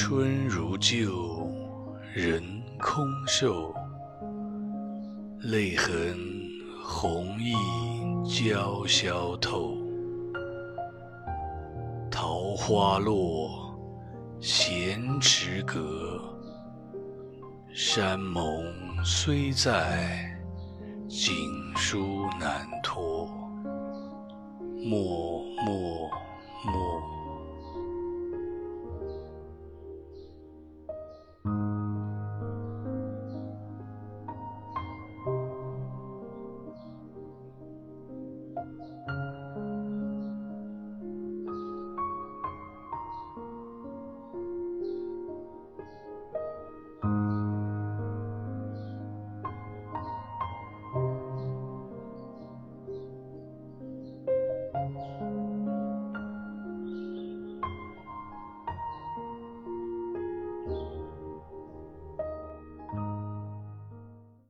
春如旧，人空瘦。泪痕红浥鲛绡透。桃花落，闲池阁。山盟虽在，锦书难托。默默。